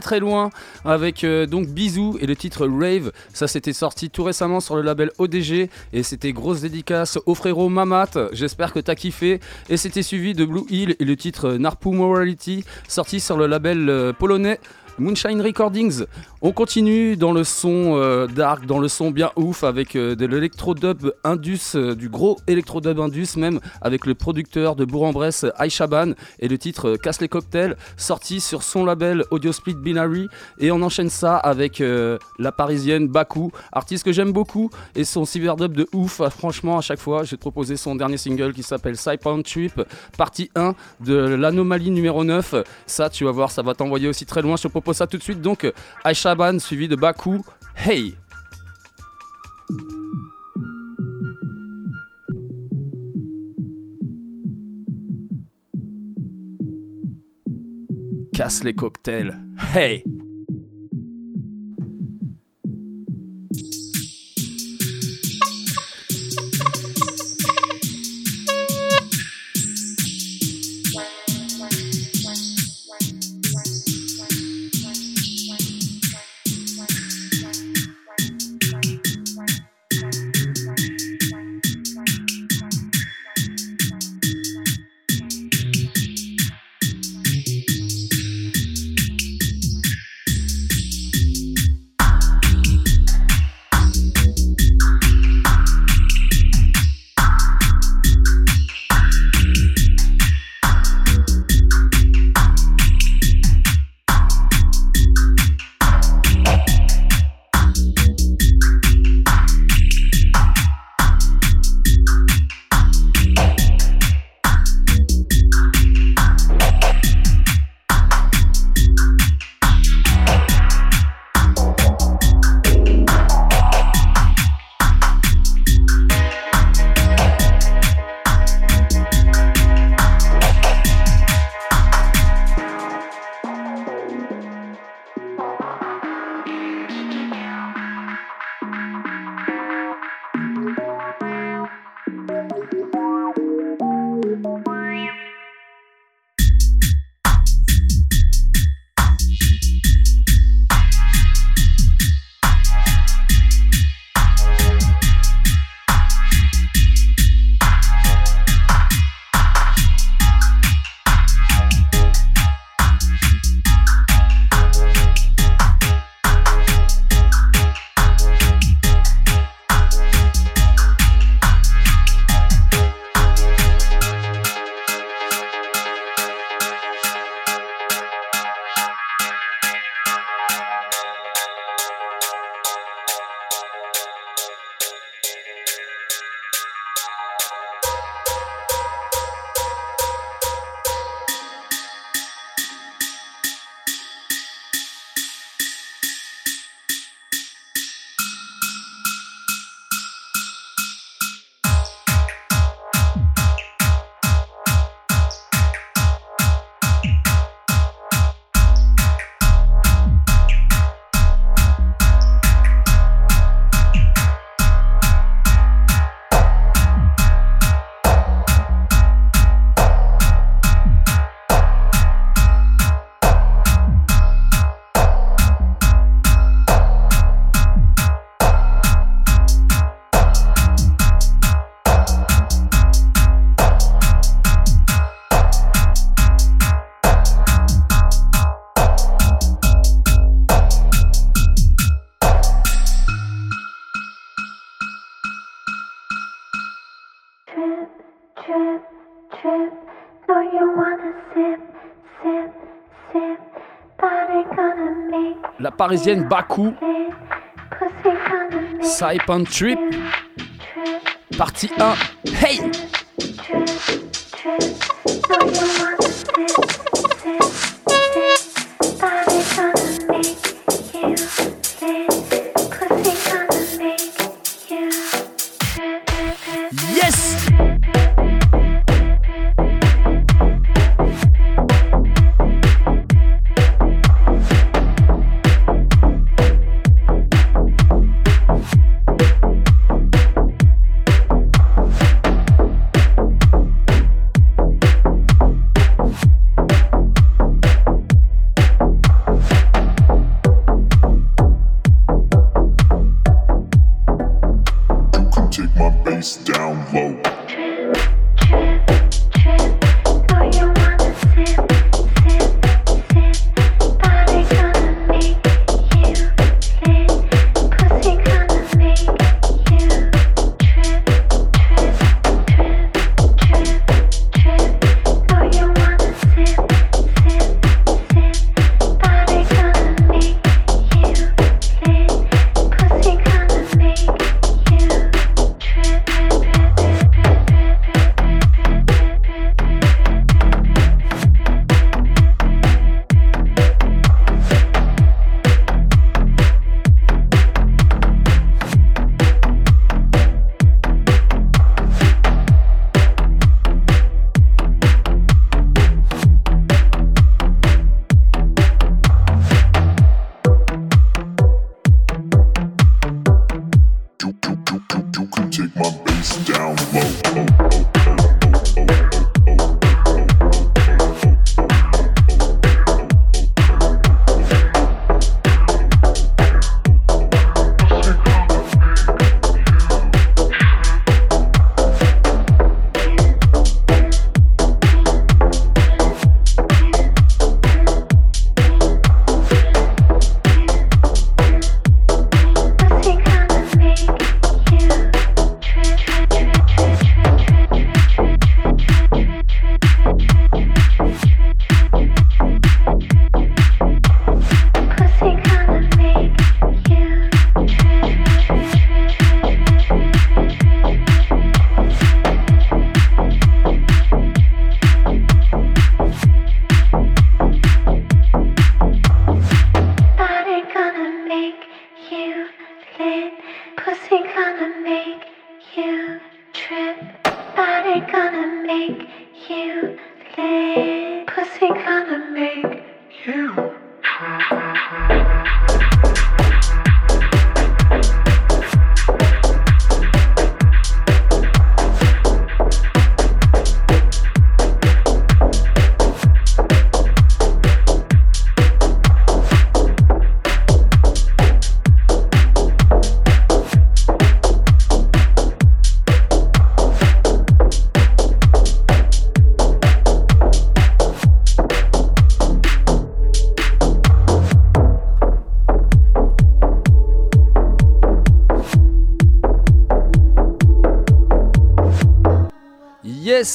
très loin avec euh, donc Bisou et le titre Rave. Ça c'était sorti tout récemment sur le label ODG et c'était grosse dédicace au frérot Mamat. J'espère que t'as kiffé. Et c'était suivi de Blue Hill et le titre Narpu Morality sorti sur le label euh, polonais. Moonshine Recordings. On continue dans le son euh, dark, dans le son bien ouf avec euh, de l'électro-dub indus, euh, du gros électro-dub indus même, avec le producteur de Bourg-en-Bresse, Aishaban, et le titre Casse les cocktails, sorti sur son label Audio Split Binary. Et on enchaîne ça avec la parisienne Baku, artiste que j'aime beaucoup, et son cyberdub de ouf. Ah, franchement, à chaque fois, j'ai proposé son dernier single qui s'appelle Cypound Trip, partie 1 de l'anomalie numéro 9. Ça, tu vas voir, ça va t'envoyer aussi très loin. Je te propose ça tout de suite. Donc, Aishaban suivi de Baku. Hey! Casse les cocktails. Hey! Parisienne Baku, Saipan Trip, partie 1. Hey!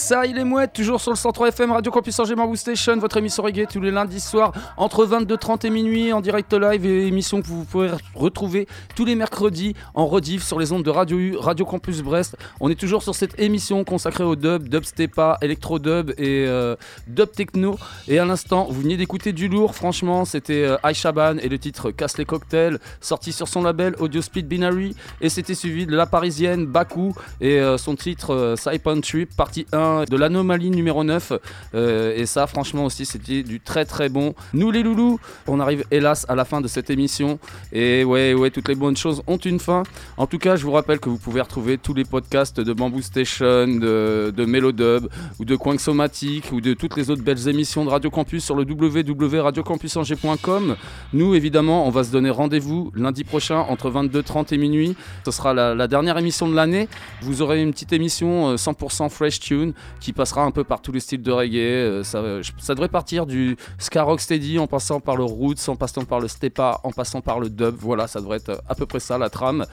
Ça il est mouette, toujours sur le 103 FM Radio Campus Angers Bamboo Station, votre émission reggae tous les lundis soirs entre 22h30 et minuit en direct live et émission que vous pouvez retrouver tous les mercredis en rediff sur les ondes de Radio U, Radio Campus Brest. On est toujours sur cette émission consacrée au dub, dub stepa, electro dub et euh, dub techno. Et à l'instant, vous veniez d'écouter du lourd, franchement, c'était euh, Aishaban et le titre Casse les cocktails, sorti sur son label Audio Speed Binary. Et c'était suivi de la parisienne Baku et euh, son titre Saipan Trip, partie 1 de l'anomalie numéro 9. Euh, et ça, franchement, aussi, c'était du très très bon. Nous, les loulous, on arrive hélas à la fin de cette émission. Et ouais, ouais, toutes les bonnes choses ont une fin. En tout cas, je vous rappelle que vous pouvez retrouver tous les podcasts de Bamboo Station, de, de Melodub, ou de Somatic ou de toutes les autres belles émissions de Radio Campus sur le www.radiocampusangers.com. Nous, évidemment, on va se donner rendez-vous lundi prochain entre 22h30 et minuit. Ce sera la, dernière émission de l'année. Vous aurez une petite émission euh, 100% fresh tune qui passera un peu par tous les styles de reggae. Euh, Ça, euh, ça devrait partir du ska rocksteady en passant par le roots, en passant par le stepa, en passant par le dub. Voilà, ça devrait être à peu près ça la trame.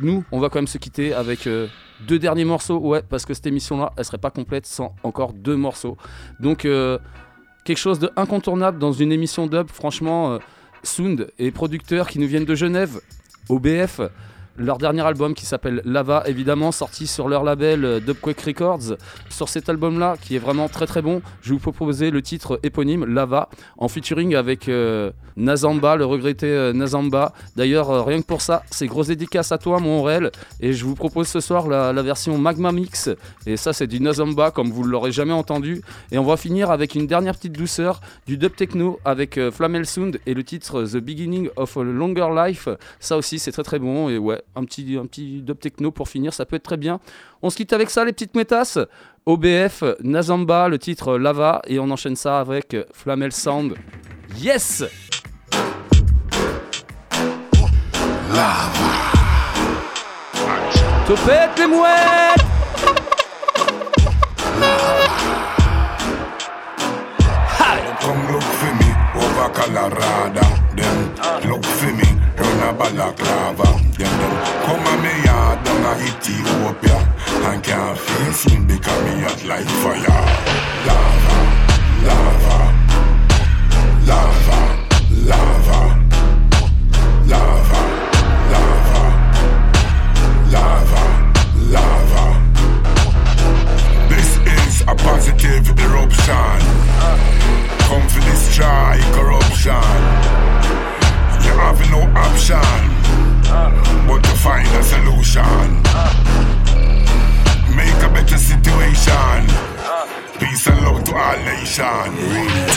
Nous, on va quand même se quitter avec euh, deux derniers morceaux. Ouais, parce que cette émission-là, elle serait pas complète sans encore deux morceaux. Donc euh, quelque chose de incontournable dans une émission dub. Franchement, euh, Sound et producteurs qui nous viennent de Genève, OBF. Leur dernier album qui s'appelle Lava, évidemment, sorti sur leur label euh, Dubquake Records. Sur cet album-là, qui est vraiment très très bon, je vais vous proposer le titre éponyme, Lava, en featuring avec euh, Nazamba, le regretté euh, Nazamba. D'ailleurs, euh, rien que pour ça, c'est grosse dédicace à toi, mon Aurel. Et je vous propose ce soir la, la version Magma Mix. Et ça, c'est du Nazamba, comme vous ne l'aurez jamais entendu. Et on va finir avec une dernière petite douceur du dub techno avec Flamel Sound et le titre The Beginning of a Longer Life. Ça aussi, c'est très très bon. Et ouais, un petit, un petit dub techno pour finir, ça peut être très bien. On se quitte avec ça, les petites métasses. OBF, Nazamba, le titre Lava. Et on enchaîne ça avec Flamel Sound. Yes! Topette les mouettes! Come look for me over Colorado. Them look for me run a balaclava. Them them come a me yard down a Ethiopia and can't face me because me hot like fire. Lava, lava, lava, lava, lava, lava, lava, lava. This is a positive eruption. Come for destroy corruption. You have no option but to find a solution. Make a better situation. Peace and love to all nations.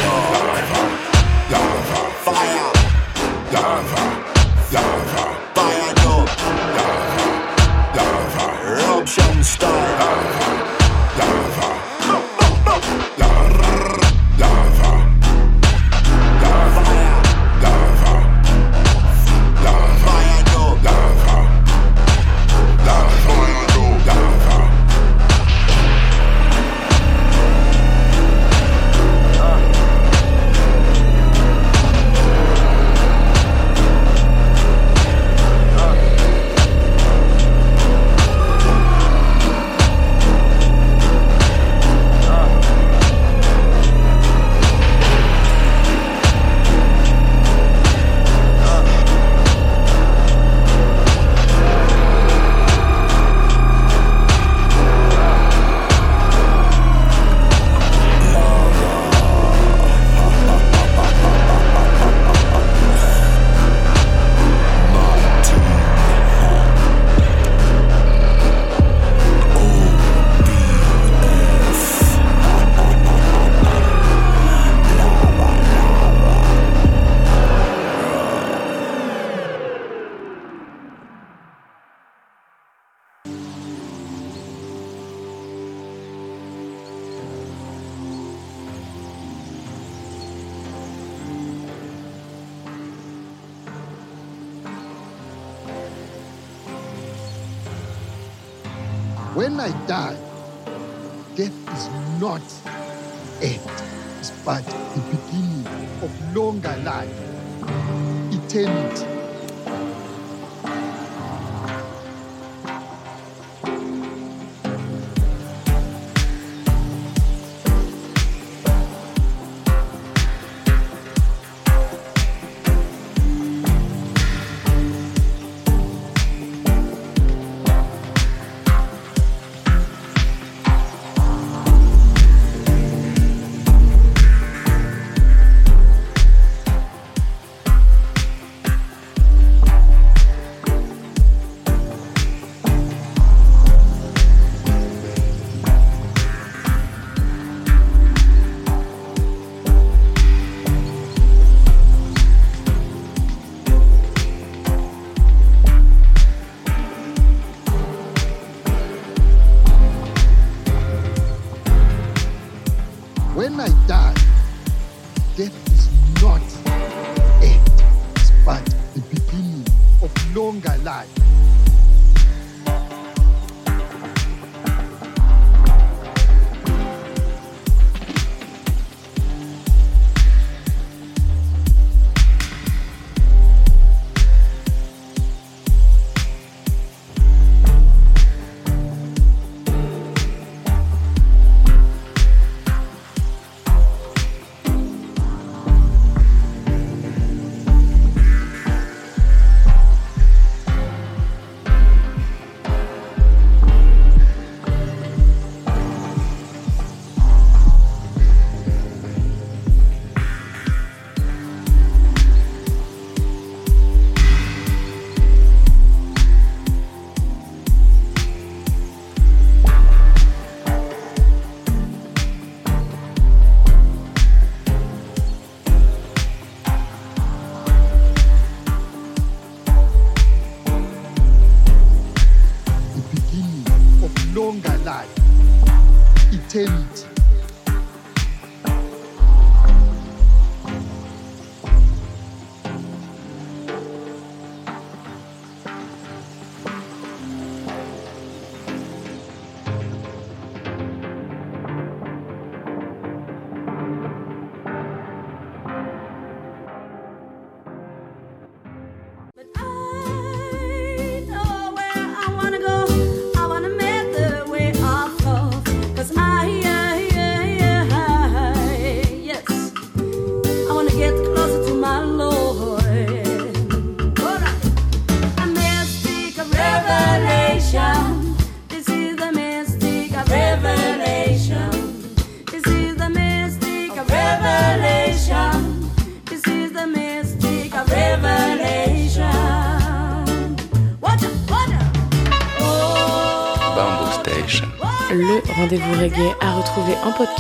Lava, lava, fire, lava, lava, fire